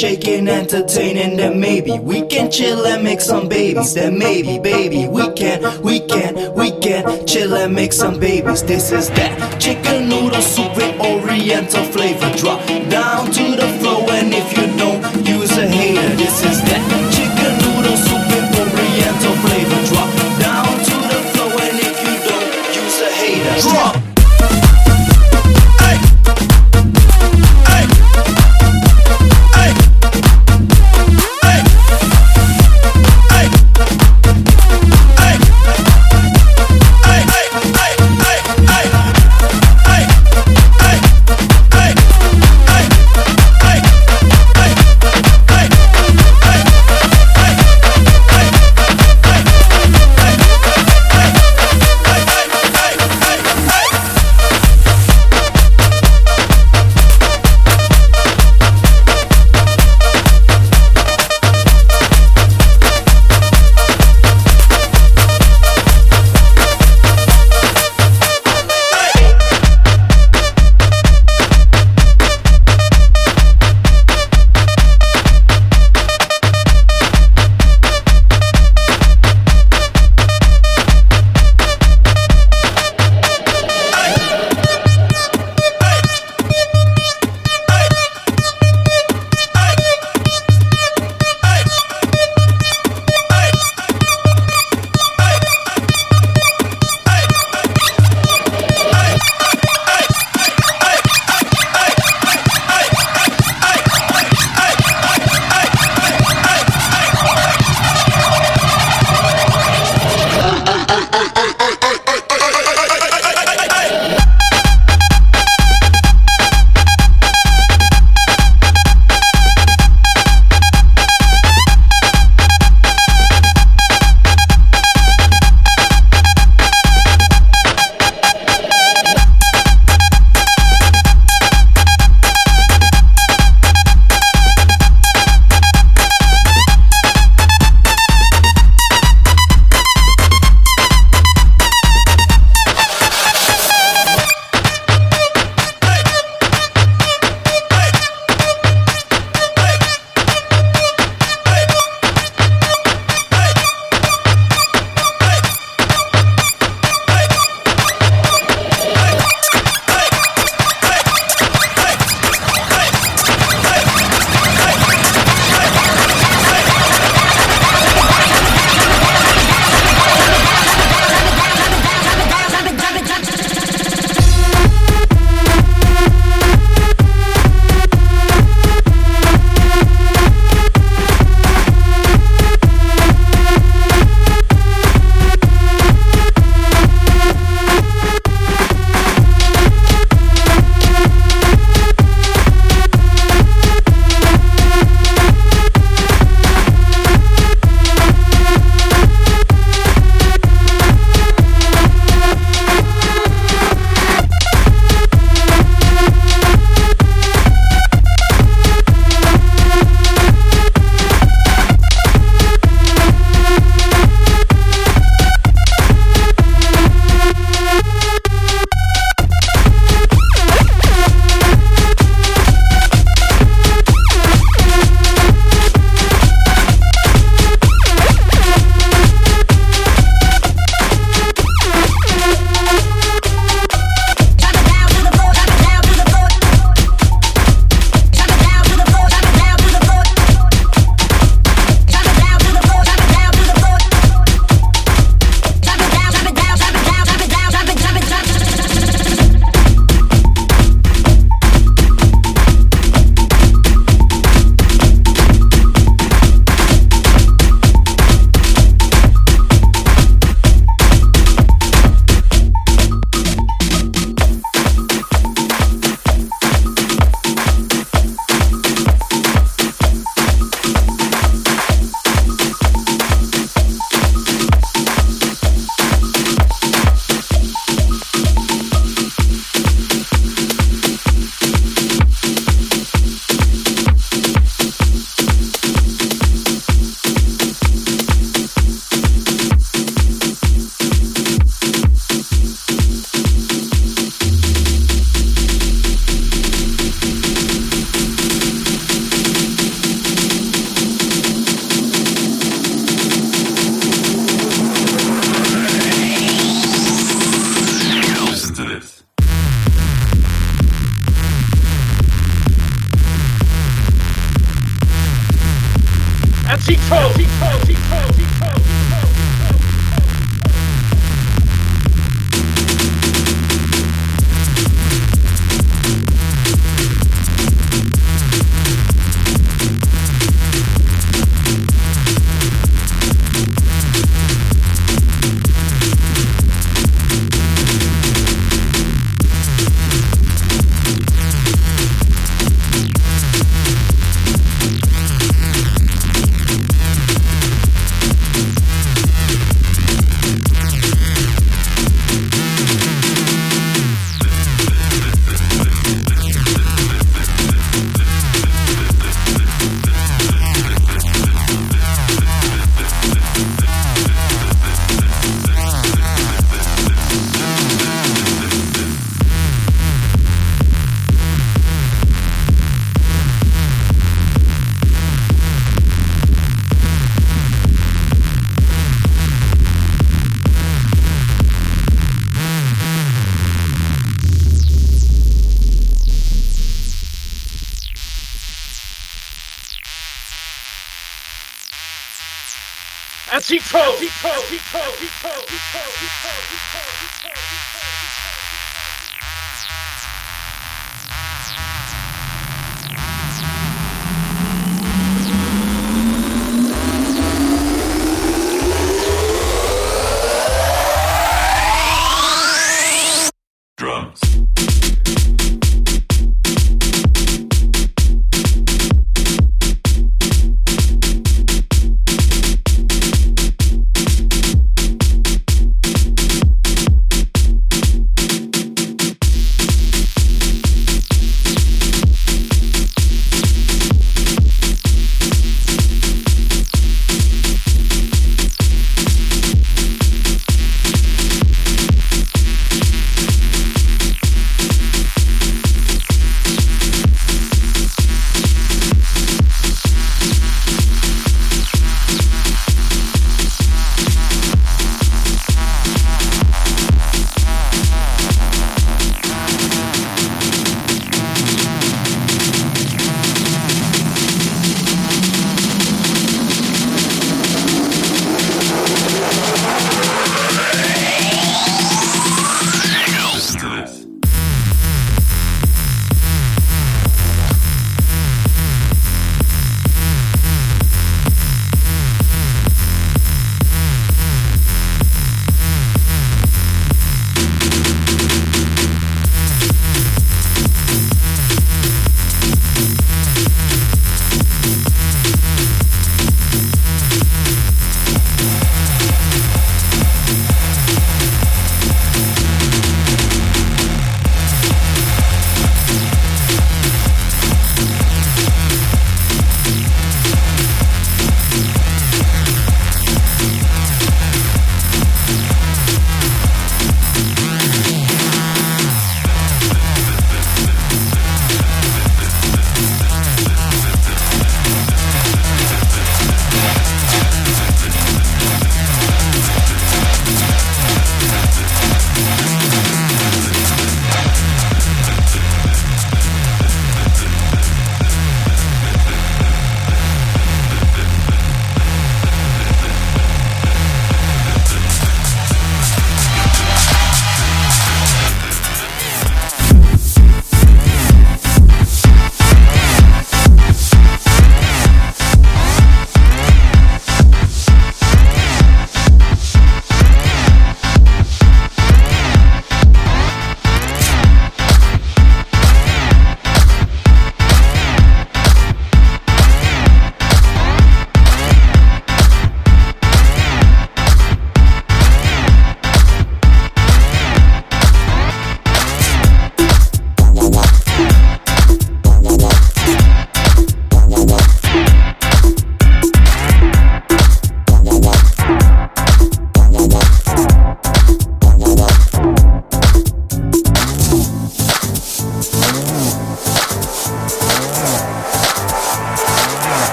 shaking, entertaining, then maybe we can chill and make some babies. Then maybe, baby, we can, we can, we can chill and make some babies. This is that chicken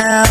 down.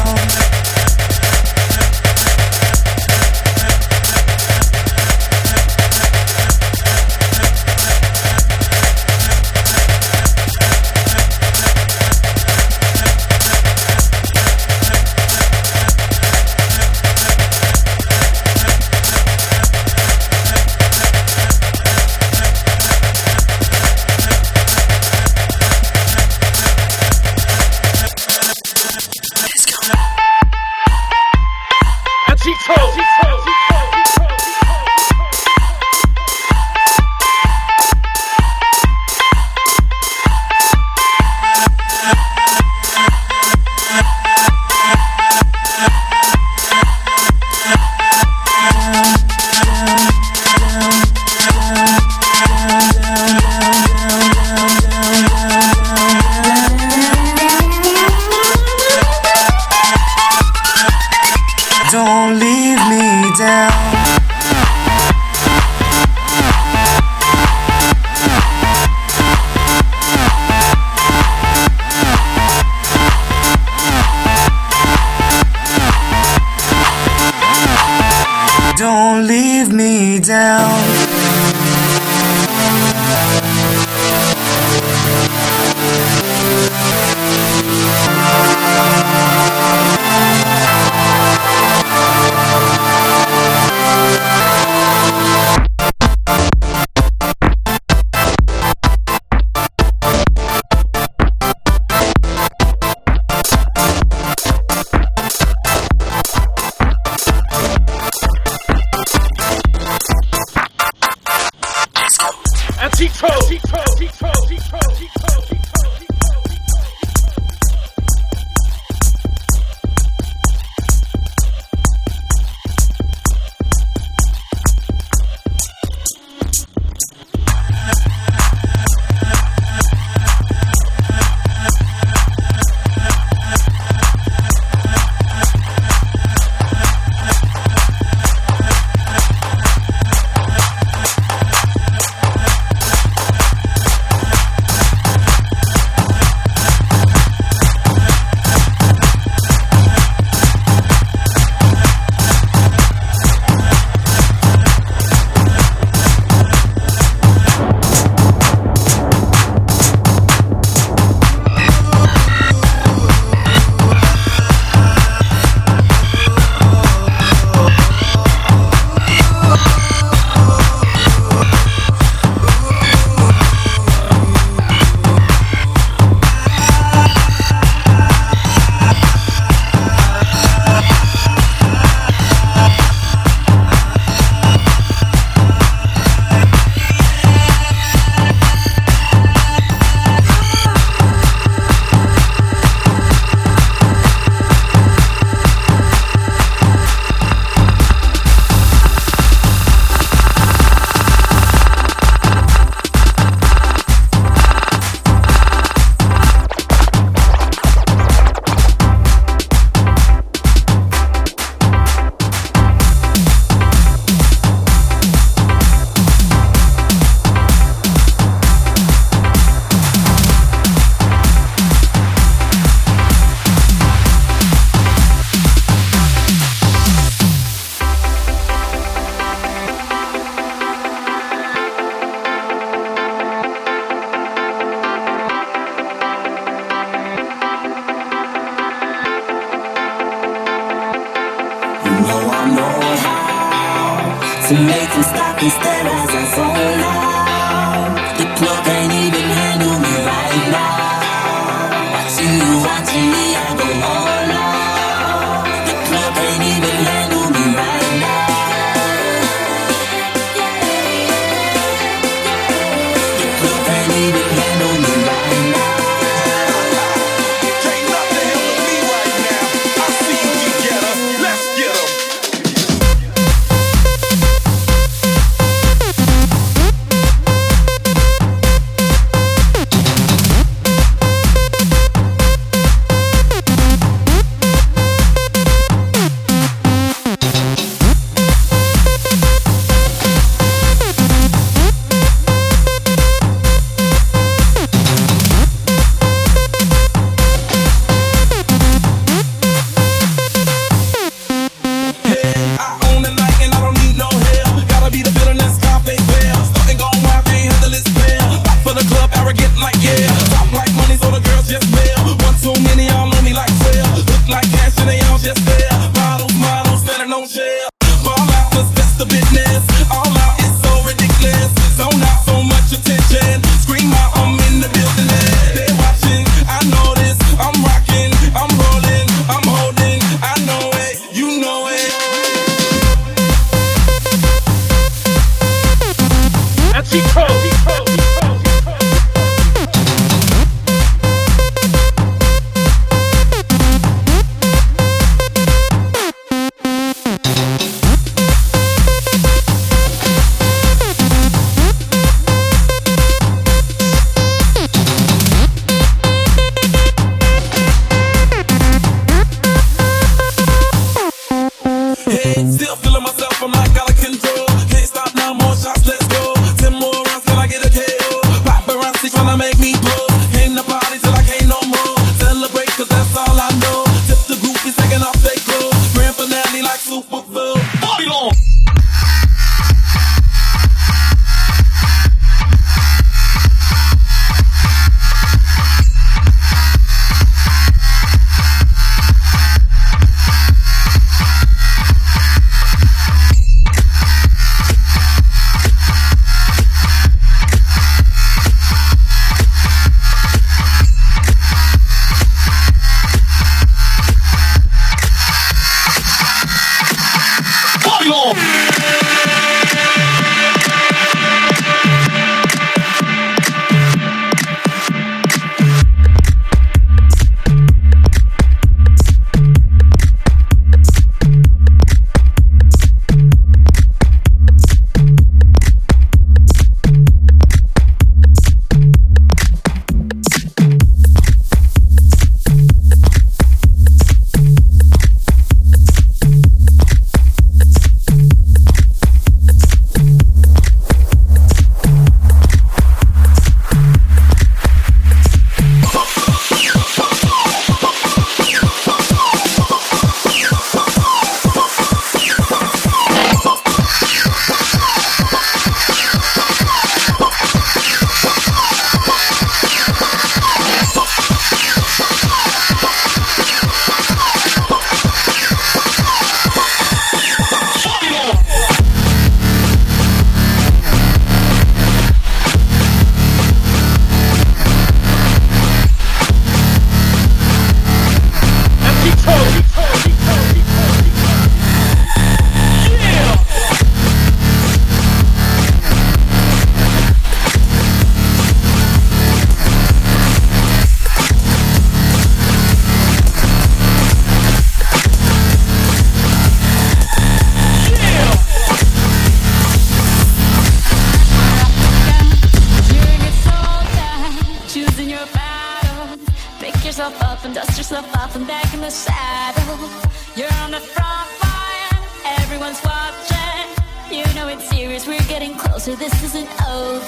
And back in the saddle. You're on the front line, everyone's watching. You know it's serious, we're getting closer, this isn't over.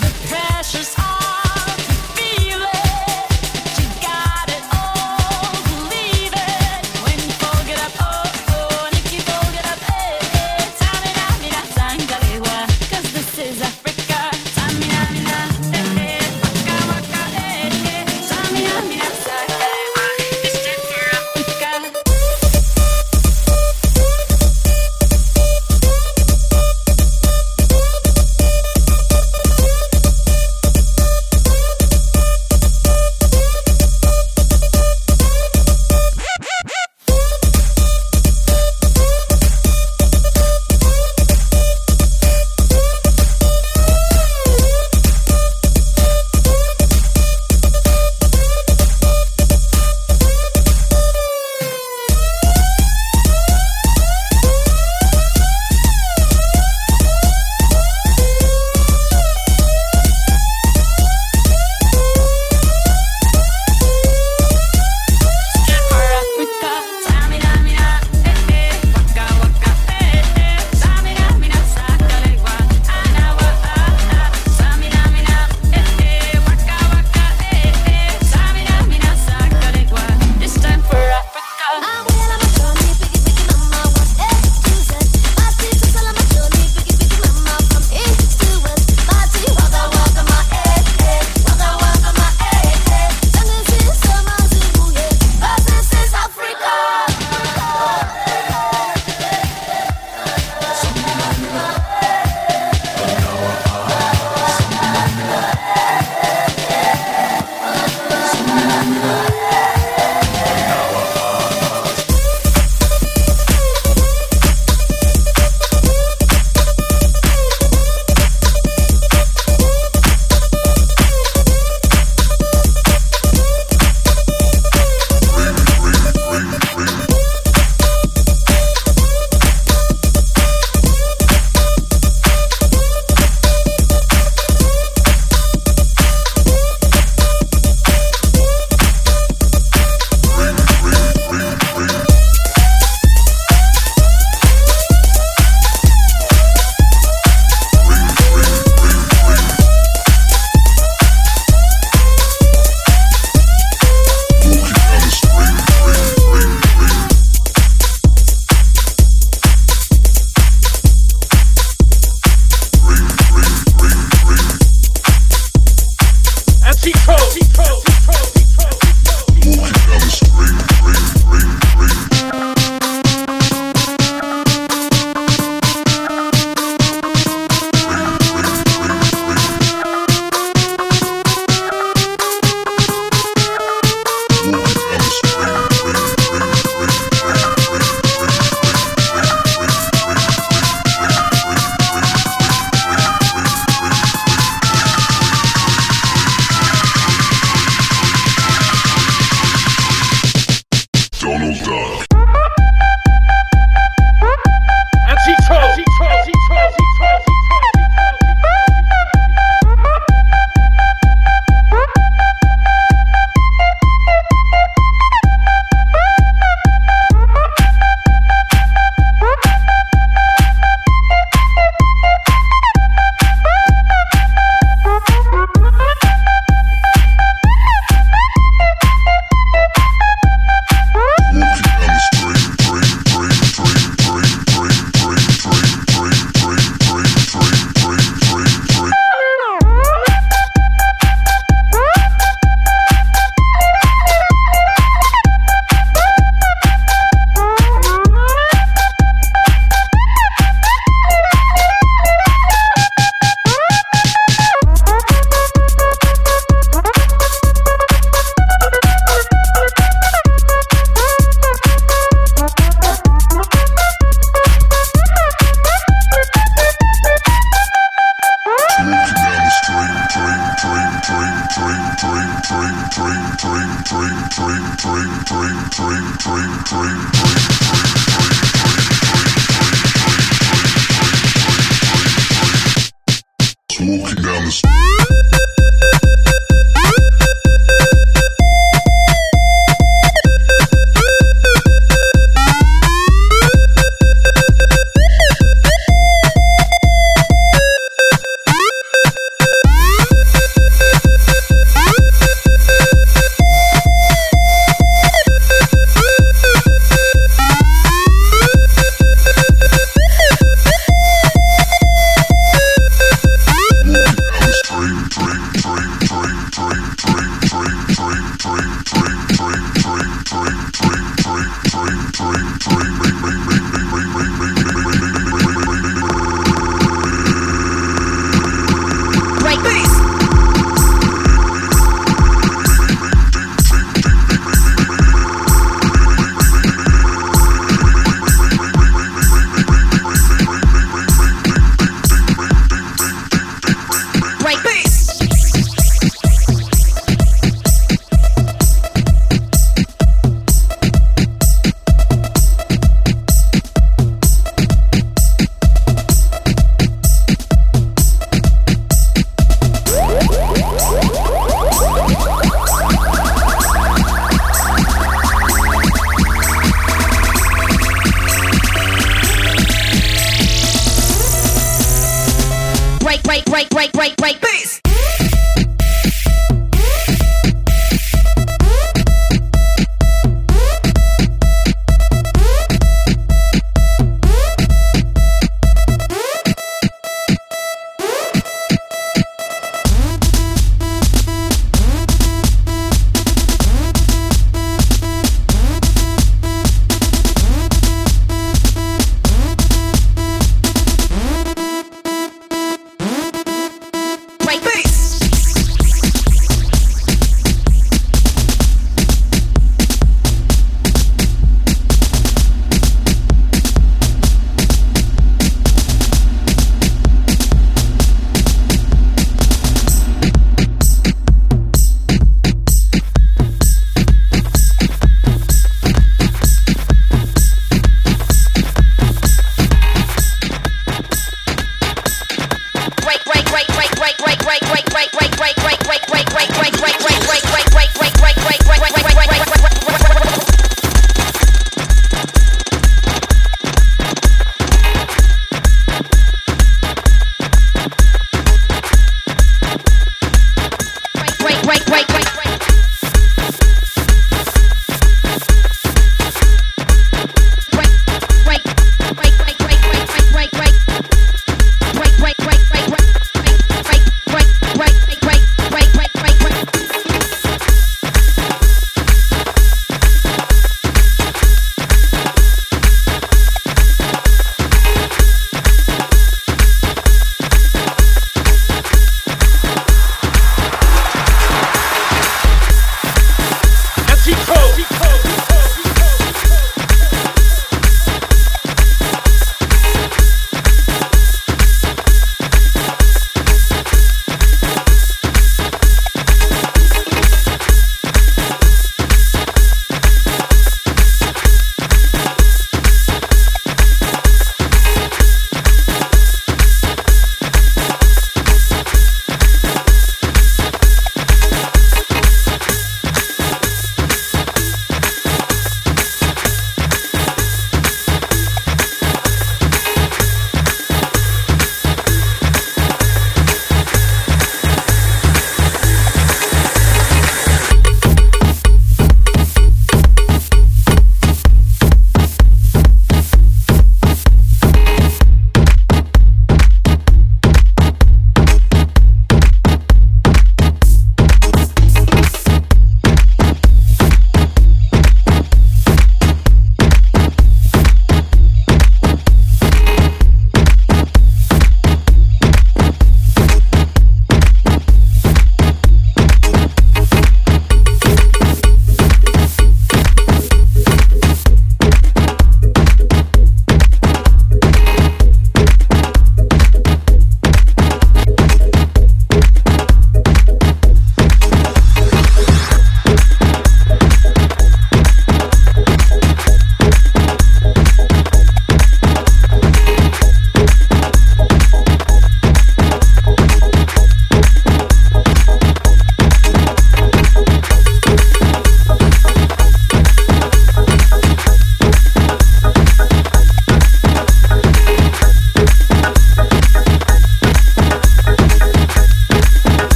The pressure's on.